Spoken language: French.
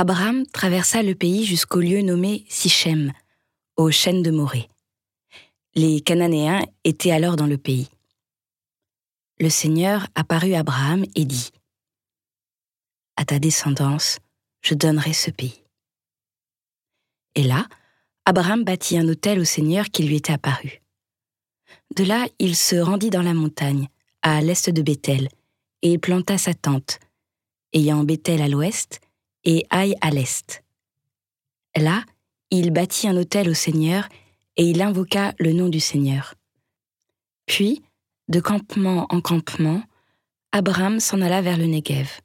Abraham traversa le pays jusqu'au lieu nommé Sichem, aux chênes de Morée. Les Cananéens étaient alors dans le pays. Le Seigneur apparut à Abraham et dit À ta descendance, je donnerai ce pays. Et là, Abraham bâtit un autel au Seigneur qui lui était apparu. De là, il se rendit dans la montagne, à l'est de Bethel, et il planta sa tente, ayant Bethel à l'ouest et Haï à l'est. Là, il bâtit un autel au Seigneur et il invoqua le nom du Seigneur. Puis, de campement en campement, Abraham s'en alla vers le Negev.